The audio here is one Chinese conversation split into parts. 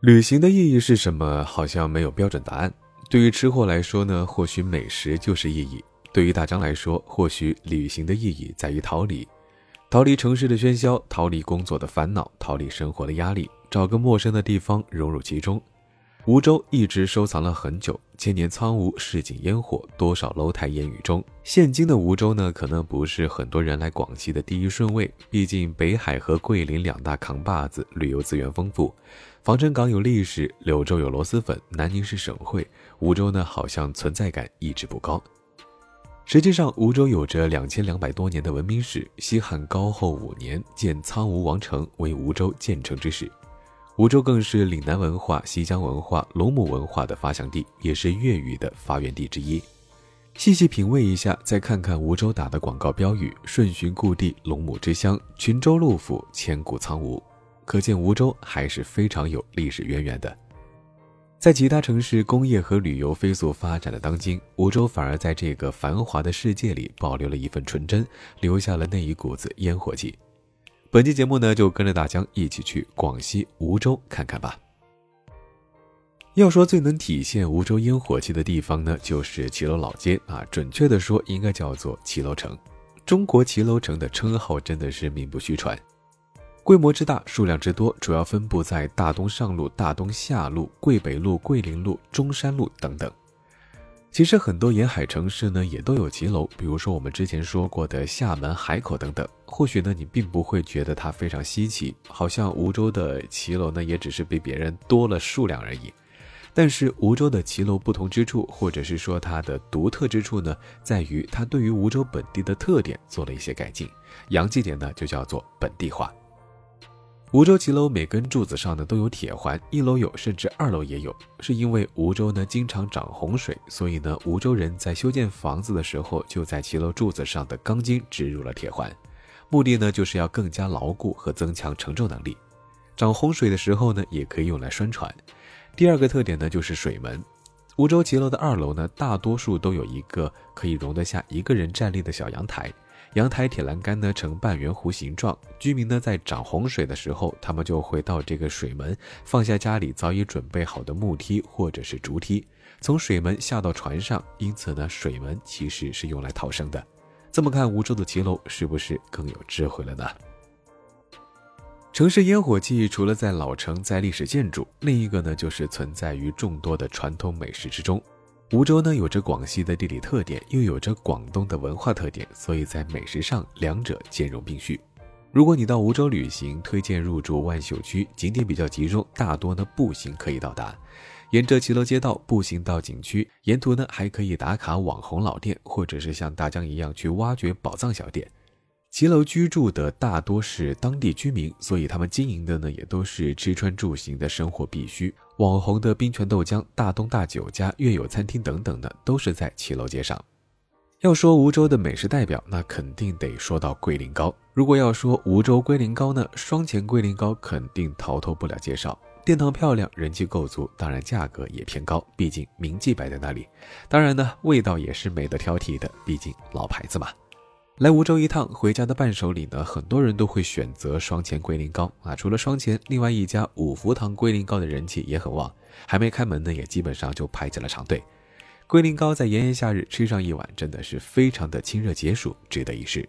旅行的意义是什么？好像没有标准答案。对于吃货来说呢，或许美食就是意义；对于大张来说，或许旅行的意义在于逃离，逃离城市的喧嚣，逃离工作的烦恼，逃离生活的压力，找个陌生的地方融入其中。梧州一直收藏了很久，千年苍梧，市井烟火，多少楼台烟雨中。现今的梧州呢，可能不是很多人来广西的第一顺位，毕竟北海和桂林两大扛把子，旅游资源丰富。防城港有历史，柳州有螺蛳粉，南宁是省会，梧州呢好像存在感一直不高。实际上，梧州有着两千两百多年的文明史，西汉高后五年建苍梧王城为梧州建成之始。梧州更是岭南文化、西江文化、龙母文化的发祥地，也是粤语的发源地之一。细细品味一下，再看看梧州打的广告标语：“顺寻故地，龙母之乡，群州陆府，千古苍梧。”可见梧州还是非常有历史渊源的。在其他城市工业和旅游飞速发展的当今，梧州反而在这个繁华的世界里保留了一份纯真，留下了那一股子烟火气。本期节目呢，就跟着大江一起去广西梧州看看吧。要说最能体现梧州烟火气的地方呢，就是骑楼老街啊，准确的说，应该叫做骑楼城。中国骑楼城的称号真的是名不虚传，规模之大，数量之多，主要分布在大东上路、大东下路、桂北路、桂林路、中山路等等。其实很多沿海城市呢也都有骑楼，比如说我们之前说过的厦门海口等等。或许呢你并不会觉得它非常稀奇，好像梧州的骑楼呢也只是比别人多了数量而已。但是梧州的骑楼不同之处，或者是说它的独特之处呢，在于它对于梧州本地的特点做了一些改进，洋气点呢就叫做本地化。梧州骑楼每根柱子上呢都有铁环，一楼有，甚至二楼也有。是因为梧州呢经常涨洪水，所以呢梧州人在修建房子的时候，就在骑楼柱子上的钢筋植入了铁环，目的呢就是要更加牢固和增强承重能力。涨洪水的时候呢，也可以用来拴船。第二个特点呢就是水门，梧州骑楼的二楼呢大多数都有一个可以容得下一个人站立的小阳台。阳台铁栏杆呢呈半圆弧形状，居民呢在涨洪水的时候，他们就会到这个水门放下家里早已准备好的木梯或者是竹梯，从水门下到船上。因此呢，水门其实是用来逃生的。这么看，梧州的骑楼是不是更有智慧了呢？城市烟火气除了在老城，在历史建筑，另一个呢就是存在于众多的传统美食之中。梧州呢有着广西的地理特点，又有着广东的文化特点，所以在美食上两者兼容并蓄。如果你到梧州旅行，推荐入住万秀区，景点比较集中，大多呢步行可以到达。沿着骑楼街道步行到景区，沿途呢还可以打卡网红老店，或者是像大江一样去挖掘宝藏小店。骑楼居住的大多是当地居民，所以他们经营的呢也都是吃穿住行的生活必需。网红的冰泉豆浆、大东大酒家、粤友餐厅等等的，都是在骑楼街上。要说梧州的美食代表，那肯定得说到龟苓膏。如果要说梧州龟苓膏呢，双钱龟苓膏肯定逃脱不了介绍。店堂漂亮，人气够足，当然价格也偏高，毕竟名记摆在那里。当然呢，味道也是没得挑剔的，毕竟老牌子嘛。来梧州一趟，回家的伴手礼呢，很多人都会选择双钱龟苓膏啊。除了双钱，另外一家五福堂龟苓膏的人气也很旺，还没开门呢，也基本上就排起了长队。龟苓膏在炎炎夏日吃上一碗，真的是非常的清热解暑，值得一试。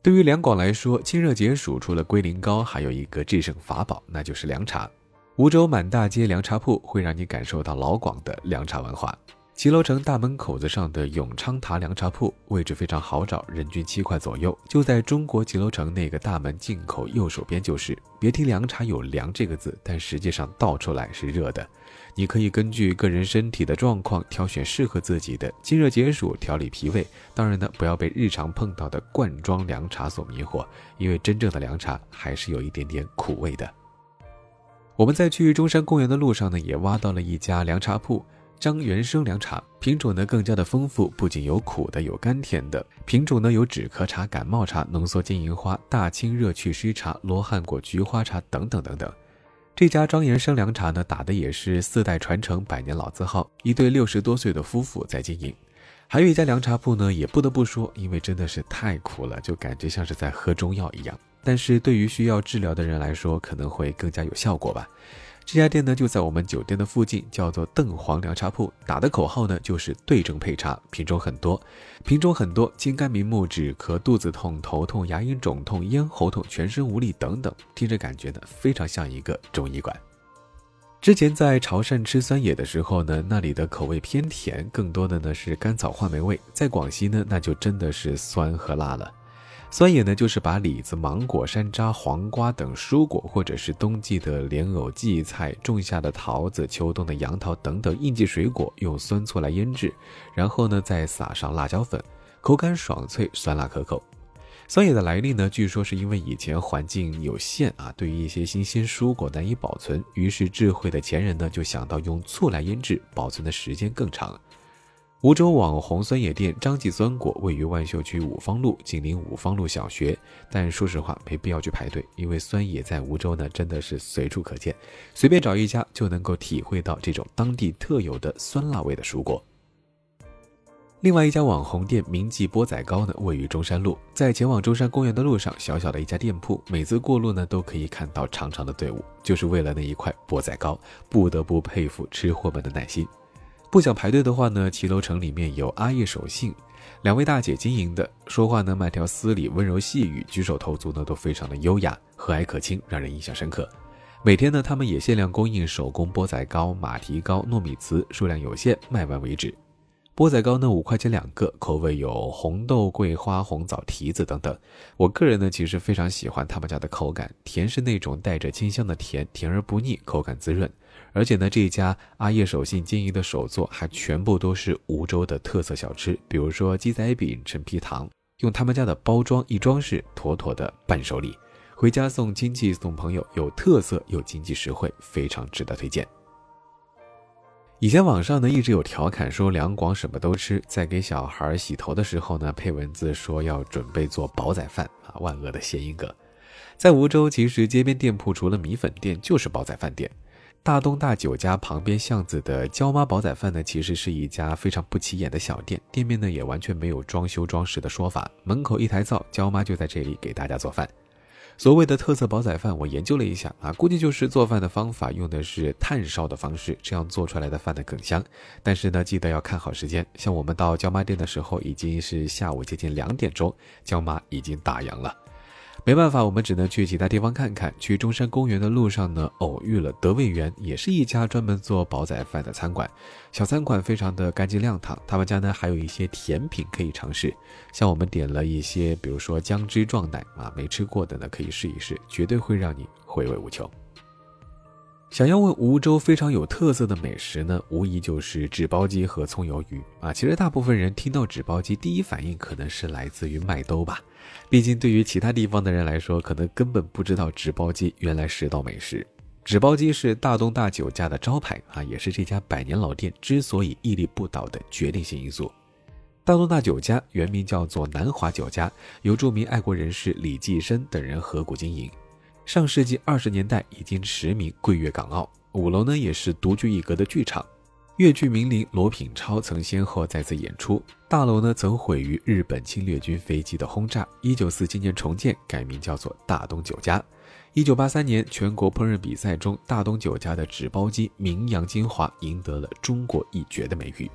对于两广来说，清热解暑除了龟苓膏，还有一个制胜法宝，那就是凉茶。梧州满大街凉茶铺会让你感受到老广的凉茶文化。骑楼城大门口子上的永昌塔凉茶铺位置非常好找，人均七块左右，就在中国骑楼城那个大门进口右手边就是。别提凉茶有“凉”这个字，但实际上倒出来是热的。你可以根据个人身体的状况挑选适合自己的清热解暑、调理脾胃。当然呢，不要被日常碰到的罐装凉茶所迷惑，因为真正的凉茶还是有一点点苦味的。我们在去中山公园的路上呢，也挖到了一家凉茶铺。张元生凉茶品种呢更加的丰富，不仅有苦的，有甘甜的品种呢有止咳茶、感冒茶、浓缩金银花、大清热祛湿茶、罗汉果菊花茶等等等等。这家张元生凉茶呢打的也是四代传承、百年老字号，一对六十多岁的夫妇在经营。还有一家凉茶铺呢，也不得不说，因为真的是太苦了，就感觉像是在喝中药一样。但是对于需要治疗的人来说，可能会更加有效果吧。这家店呢就在我们酒店的附近，叫做邓黄凉茶铺。打的口号呢就是对症配茶，品种很多，品种很多，清肝明目、止咳、肚子痛、头痛、牙龈肿痛、咽喉痛、全身无力等等，听着感觉呢非常像一个中医馆。之前在潮汕吃酸野的时候呢，那里的口味偏甜，更多的呢是甘草话梅味。在广西呢，那就真的是酸和辣了。酸野呢，就是把李子、芒果、山楂、黄瓜等蔬果，或者是冬季的莲藕、荠菜、种下的桃子、秋冬的杨桃等等应季水果，用酸醋来腌制，然后呢再撒上辣椒粉，口感爽脆，酸辣可口。酸野的来历呢，据说是因为以前环境有限啊，对于一些新鲜蔬果难以保存，于是智慧的前人呢就想到用醋来腌制，保存的时间更长。梧州网红酸野店张记酸果位于万秀区五方路，紧邻五方路小学。但说实话，没必要去排队，因为酸野在梧州呢，真的是随处可见，随便找一家就能够体会到这种当地特有的酸辣味的蔬果。另外一家网红店明记钵仔糕呢，位于中山路，在前往中山公园的路上，小小的一家店铺，每次过路呢，都可以看到长长的队伍，就是为了那一块钵仔糕，不得不佩服吃货们的耐心。不想排队的话呢，骑楼城里面有阿叶手信，两位大姐经营的，说话呢慢条斯理，温柔细语，举手投足呢都非常的优雅，和蔼可亲，让人印象深刻。每天呢，他们也限量供应手工钵仔糕、马蹄糕、糯米糍，数量有限，卖完为止。钵仔糕呢，五块钱两个，口味有红豆、桂花、红枣、提子等等。我个人呢，其实非常喜欢他们家的口感，甜是那种带着清香的甜，甜而不腻，口感滋润。而且呢，这一家阿叶守信经营的手作还全部都是梧州的特色小吃，比如说鸡仔饼、陈皮糖，用他们家的包装一装饰，妥妥的伴手礼，回家送亲戚、送朋友，有特色又经济实惠，非常值得推荐。以前网上呢一直有调侃说两广什么都吃，在给小孩洗头的时候呢配文字说要准备做煲仔饭啊，万恶的谐音梗。在梧州，其实街边店铺除了米粉店就是煲仔饭店。大东大酒家旁边巷子的焦妈煲仔饭呢，其实是一家非常不起眼的小店，店面呢也完全没有装修装饰的说法，门口一台灶，焦妈就在这里给大家做饭。所谓的特色煲仔饭，我研究了一下啊，估计就是做饭的方法用的是炭烧的方式，这样做出来的饭呢更香。但是呢，记得要看好时间，像我们到焦妈店的时候已经是下午接近两点钟，焦妈已经打烊了。没办法，我们只能去其他地方看看。去中山公园的路上呢，偶遇了德味园，也是一家专门做煲仔饭的餐馆。小餐馆非常的干净亮堂，他们家呢还有一些甜品可以尝试。像我们点了一些，比如说姜汁撞奶啊，没吃过的呢可以试一试，绝对会让你回味无穷。想要问梧州非常有特色的美食呢，无疑就是纸包鸡和葱油鱼啊。其实大部分人听到纸包鸡，第一反应可能是来自于麦兜吧。毕竟对于其他地方的人来说，可能根本不知道纸包鸡原来是道美食。纸包鸡是大东大酒家的招牌啊，也是这家百年老店之所以屹立不倒的决定性因素。大东大酒家原名叫做南华酒家，由著名爱国人士李济深等人合股经营。上世纪二十年代已经驰名桂粤港澳，五楼呢也是独具一格的剧场，粤剧名伶罗品超曾先后在此演出。大楼呢曾毁于日本侵略军飞机的轰炸，一九四七年重建，改名叫做大东酒家。一九八三年全国烹饪比赛中，大东酒家的纸包鸡名扬金华，赢得了中国一绝的美誉。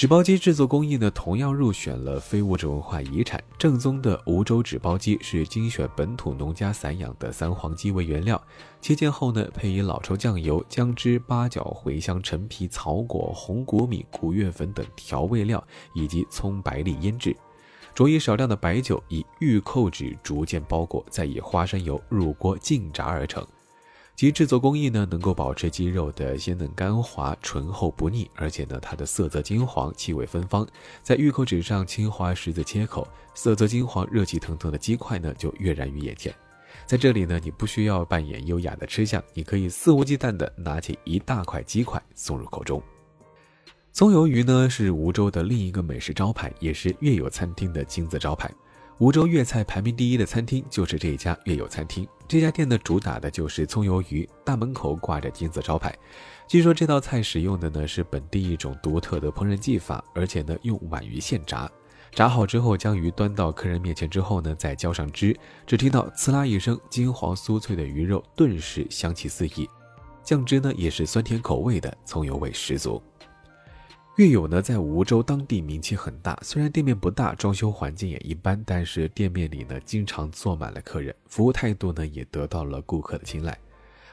纸包鸡制作工艺呢，同样入选了非物质文化遗产。正宗的梧州纸包鸡是精选本土农家散养的三黄鸡为原料，切件后呢，配以老抽酱油、姜汁、八角、茴香、陈皮、草果、红果米、古月粉等调味料，以及葱白粒腌制，着以少量的白酒，以玉扣纸逐渐包裹，再以花生油入锅浸炸而成。其制作工艺呢，能够保持鸡肉的鲜嫩干滑、醇厚不腻，而且呢，它的色泽金黄，气味芬芳。在玉口纸上轻划十字切口，色泽金黄、热气腾腾的鸡块呢，就跃然于眼前。在这里呢，你不需要扮演优雅的吃相，你可以肆无忌惮地拿起一大块鸡块送入口中。葱油鱼呢，是梧州的另一个美食招牌，也是粤友餐厅的金字招牌。梧州粤菜排名第一的餐厅就是这一家粤友餐厅。这家店呢，主打的就是葱油鱼，大门口挂着金字招牌。据说这道菜使用的呢是本地一种独特的烹饪技法，而且呢用皖鱼现炸。炸好之后，将鱼端到客人面前之后呢，再浇上汁，只听到呲啦一声，金黄酥脆的鱼肉顿时香气四溢。酱汁呢也是酸甜口味的，葱油味十足。月友呢在梧州当地名气很大，虽然店面不大，装修环境也一般，但是店面里呢经常坐满了客人，服务态度呢也得到了顾客的青睐。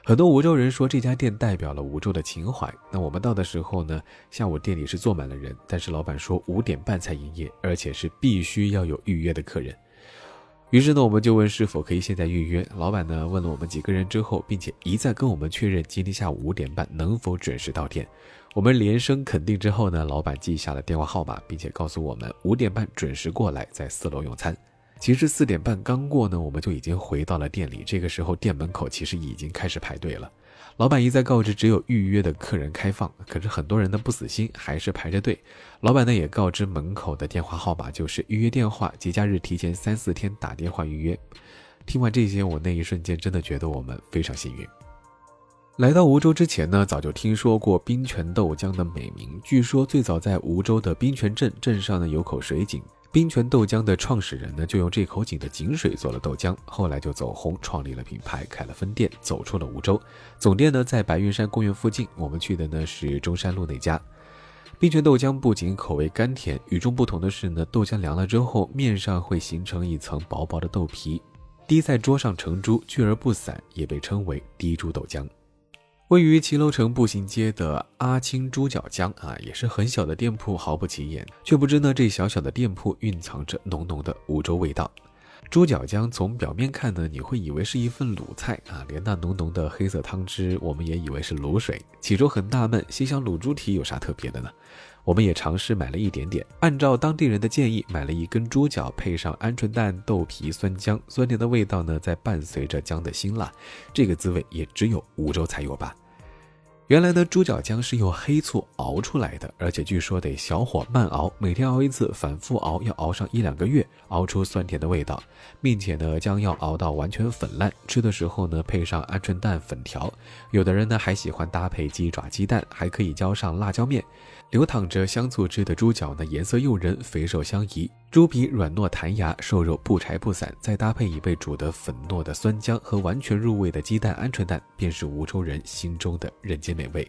很多梧州人说这家店代表了梧州的情怀。那我们到的时候呢，下午店里是坐满了人，但是老板说五点半才营业，而且是必须要有预约的客人。于是呢，我们就问是否可以现在预约。老板呢问了我们几个人之后，并且一再跟我们确认今天下午五点半能否准时到店。我们连声肯定之后呢，老板记下了电话号码，并且告诉我们五点半准时过来，在四楼用餐。其实四点半刚过呢，我们就已经回到了店里。这个时候店门口其实已经开始排队了。老板一再告知只有预约的客人开放，可是很多人呢不死心，还是排着队。老板呢也告知门口的电话号码就是预约电话，节假日提前三四天打电话预约。听完这些，我那一瞬间真的觉得我们非常幸运。来到梧州之前呢，早就听说过冰泉豆浆的美名。据说最早在梧州的冰泉镇，镇上呢有口水井。冰泉豆浆的创始人呢，就用这口井的井水做了豆浆，后来就走红，创立了品牌，开了分店，走出了梧州。总店呢在白云山公园附近，我们去的呢是中山路那家。冰泉豆浆不仅口味甘甜，与众不同的是呢，豆浆凉了之后，面上会形成一层薄薄的豆皮，滴在桌上成珠，聚而不散，也被称为滴珠豆浆。位于骑楼城步行街的阿青猪脚姜啊，也是很小的店铺，毫不起眼，却不知呢这小小的店铺蕴藏着浓浓的梧州味道。猪脚姜从表面看呢，你会以为是一份卤菜啊，连那浓浓的黑色汤汁，我们也以为是卤水。起初很纳闷，心想卤猪蹄有啥特别的呢？我们也尝试买了一点点，按照当地人的建议，买了一根猪脚，配上鹌鹑蛋、豆皮、酸姜，酸甜的味道呢，在伴随着姜的辛辣，这个滋味也只有梧州才有吧。原来的猪脚姜是用黑醋熬出来的，而且据说得小火慢熬，每天熬一次，反复熬，要熬上一两个月，熬出酸甜的味道，并且呢，姜要熬到完全粉烂。吃的时候呢，配上鹌鹑蛋粉条，有的人呢还喜欢搭配鸡爪、鸡蛋，还可以浇上辣椒面。流淌着香醋汁的猪脚呢，颜色诱人，肥瘦相宜，猪皮软糯弹牙，瘦肉不柴不散，再搭配已被煮得粉糯的酸浆和完全入味的鸡蛋、鹌鹑蛋，便是梧州人心中的人间美味。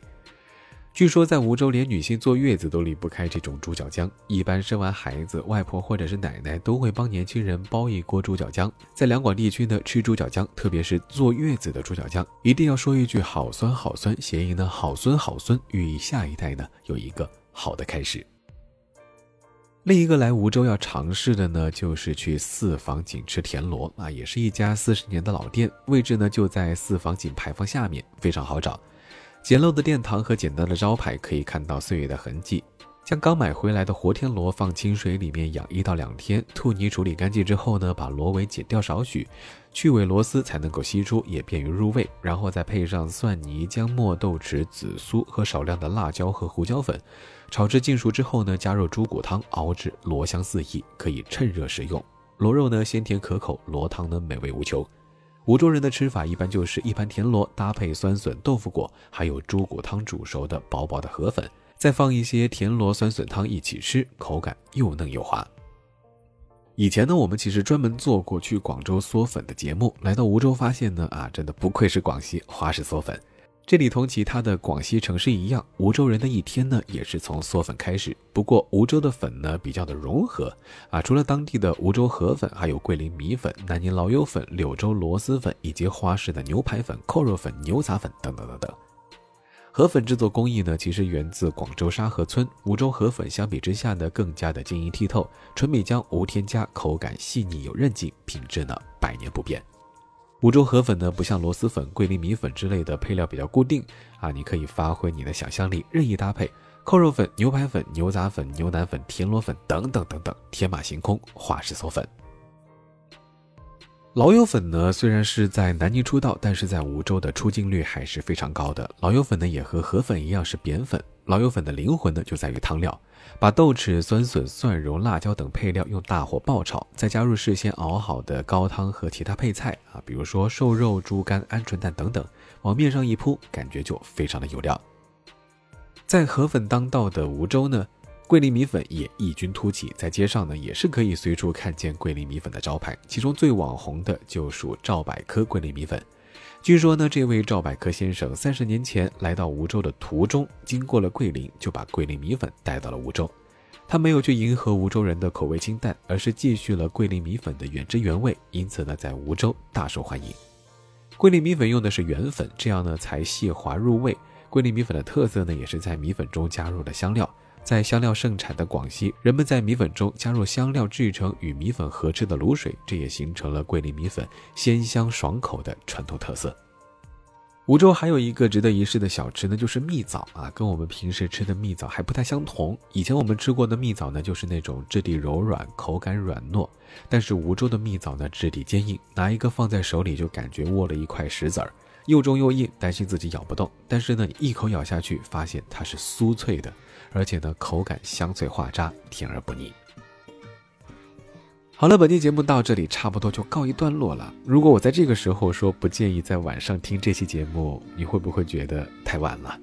据说在梧州，连女性坐月子都离不开这种猪脚姜。一般生完孩子，外婆或者是奶奶都会帮年轻人煲一锅猪脚姜。在两广地区呢，吃猪脚姜，特别是坐月子的猪脚姜，一定要说一句“好酸好酸”，谐音呢“好孙好孙”，寓意下一代呢有一个好的开始。另一个来梧州要尝试的呢，就是去四房井吃田螺啊，也是一家四十年的老店，位置呢就在四房井牌坊下面，非常好找。简陋的殿堂和简单的招牌可以看到岁月的痕迹。将刚买回来的活田螺放清水里面养一到两天，吐泥处理干净之后呢，把螺尾剪掉少许，去尾螺丝才能够吸出，也便于入味。然后再配上蒜泥、姜末、豆豉、紫苏和少量的辣椒和胡椒粉，炒至尽熟之后呢，加入猪骨汤熬至螺香四溢，可以趁热食用。螺肉呢鲜甜可口，螺汤呢美味无穷。梧州人的吃法一般就是一盘田螺搭配酸笋豆腐果，还有猪骨汤煮熟的薄薄的河粉，再放一些田螺酸笋汤一起吃，口感又嫩又滑。以前呢，我们其实专门做过去广州嗦粉的节目，来到梧州发现呢，啊，真的不愧是广西花式嗦粉。这里同其他的广西城市一样，梧州人的一天呢也是从嗦粉开始。不过梧州的粉呢比较的融合啊，除了当地的梧州河粉，还有桂林米粉、南宁老友粉、柳州螺蛳粉，以及花式的牛排粉、扣肉粉、牛杂粉等等等等。河粉制作工艺呢，其实源自广州沙河村。梧州河粉相比之下呢，更加的晶莹剔透，纯米浆无添加，口感细腻有韧劲，品质呢百年不变。梧州河粉呢，不像螺蛳粉、桂林米粉之类的配料比较固定啊，你可以发挥你的想象力，任意搭配扣肉粉、牛排粉、牛杂粉、牛腩粉、田螺粉等等等等，天马行空，花式嗦粉。老友粉呢，虽然是在南宁出道，但是在梧州的出镜率还是非常高的。老友粉呢，也和河粉一样是扁粉。老友粉的灵魂呢，就在于汤料，把豆豉、酸笋、蒜蓉、辣椒等配料用大火爆炒，再加入事先熬好的高汤和其他配菜啊，比如说瘦肉、猪肝、鹌鹑蛋等等，往面上一铺，感觉就非常的有料。在河粉当道的梧州呢。桂林米粉也异军突起，在街上呢也是可以随处看见桂林米粉的招牌，其中最网红的就属赵百科桂林米粉。据说呢，这位赵百科先生三十年前来到梧州的途中，经过了桂林，就把桂林米粉带到了梧州。他没有去迎合梧州人的口味清淡，而是继续了桂林米粉的原汁原味，因此呢，在梧州大受欢迎。桂林米粉用的是原粉，这样呢才细滑入味。桂林米粉的特色呢，也是在米粉中加入了香料。在香料盛产的广西，人们在米粉中加入香料制成与米粉合制的卤水，这也形成了桂林米粉鲜香爽口的传统特色。梧州还有一个值得一试的小吃，那就是蜜枣啊，跟我们平时吃的蜜枣还不太相同。以前我们吃过的蜜枣呢，就是那种质地柔软、口感软糯，但是梧州的蜜枣呢，质地坚硬，拿一个放在手里就感觉握了一块石子儿，又重又硬，担心自己咬不动。但是呢，一口咬下去，发现它是酥脆的，而且呢，口感香脆化渣，甜而不腻。好了，本期节目到这里差不多就告一段落了。如果我在这个时候说不建议在晚上听这期节目，你会不会觉得太晚了？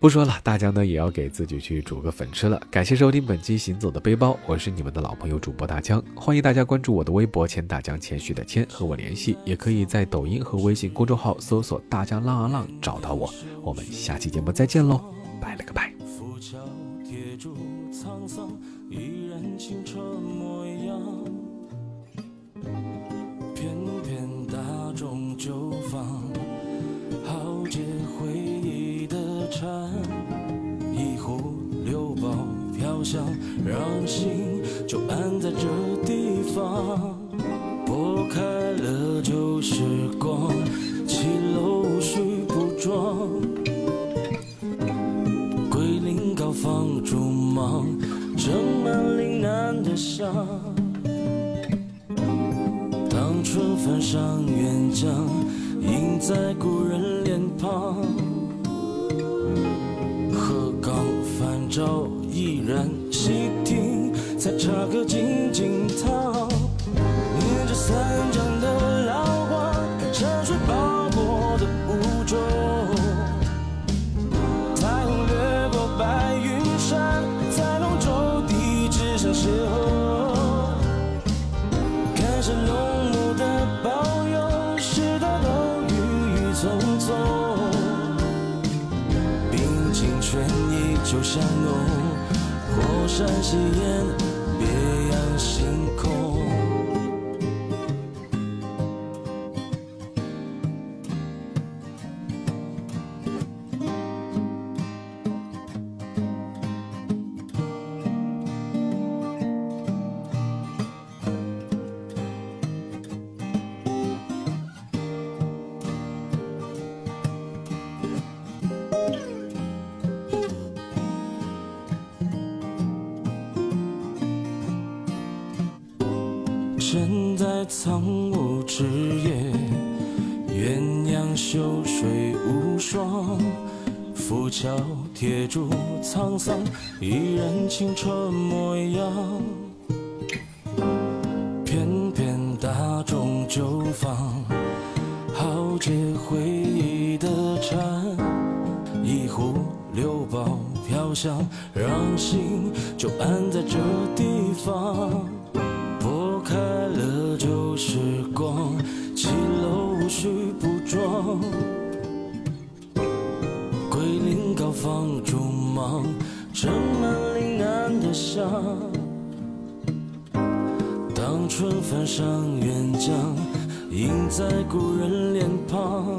不说了，大家呢也要给自己去煮个粉吃了。感谢收听本期《行走的背包》，我是你们的老朋友主播大江，欢迎大家关注我的微博“千大江”，谦虚的谦和我联系，也可以在抖音和微信公众号搜索“大江浪啊浪”找到我。我们下期节目再见喽，拜了个拜。住沧桑，依然清澈模样。偏偏大众酒坊，豪杰回忆的禅，一壶六宝飘香，让心就安在这地方。在故人脸庞。鹤岗泛照。依然细听，才插个静静苍梧枝叶，鸳鸯秀水无双，浮桥铁柱沧桑，一人清澈模样。翩翩大众酒坊，豪杰回忆的禅，一壶六宝飘香，让心就安在这地方。旧时光，骑楼无需补妆。桂林高放竹芒，盛满岭南的香。当春翻上远江，映在故人脸庞。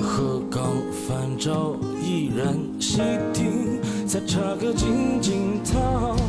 鹤岗泛照，依然细听，才插个静静躺。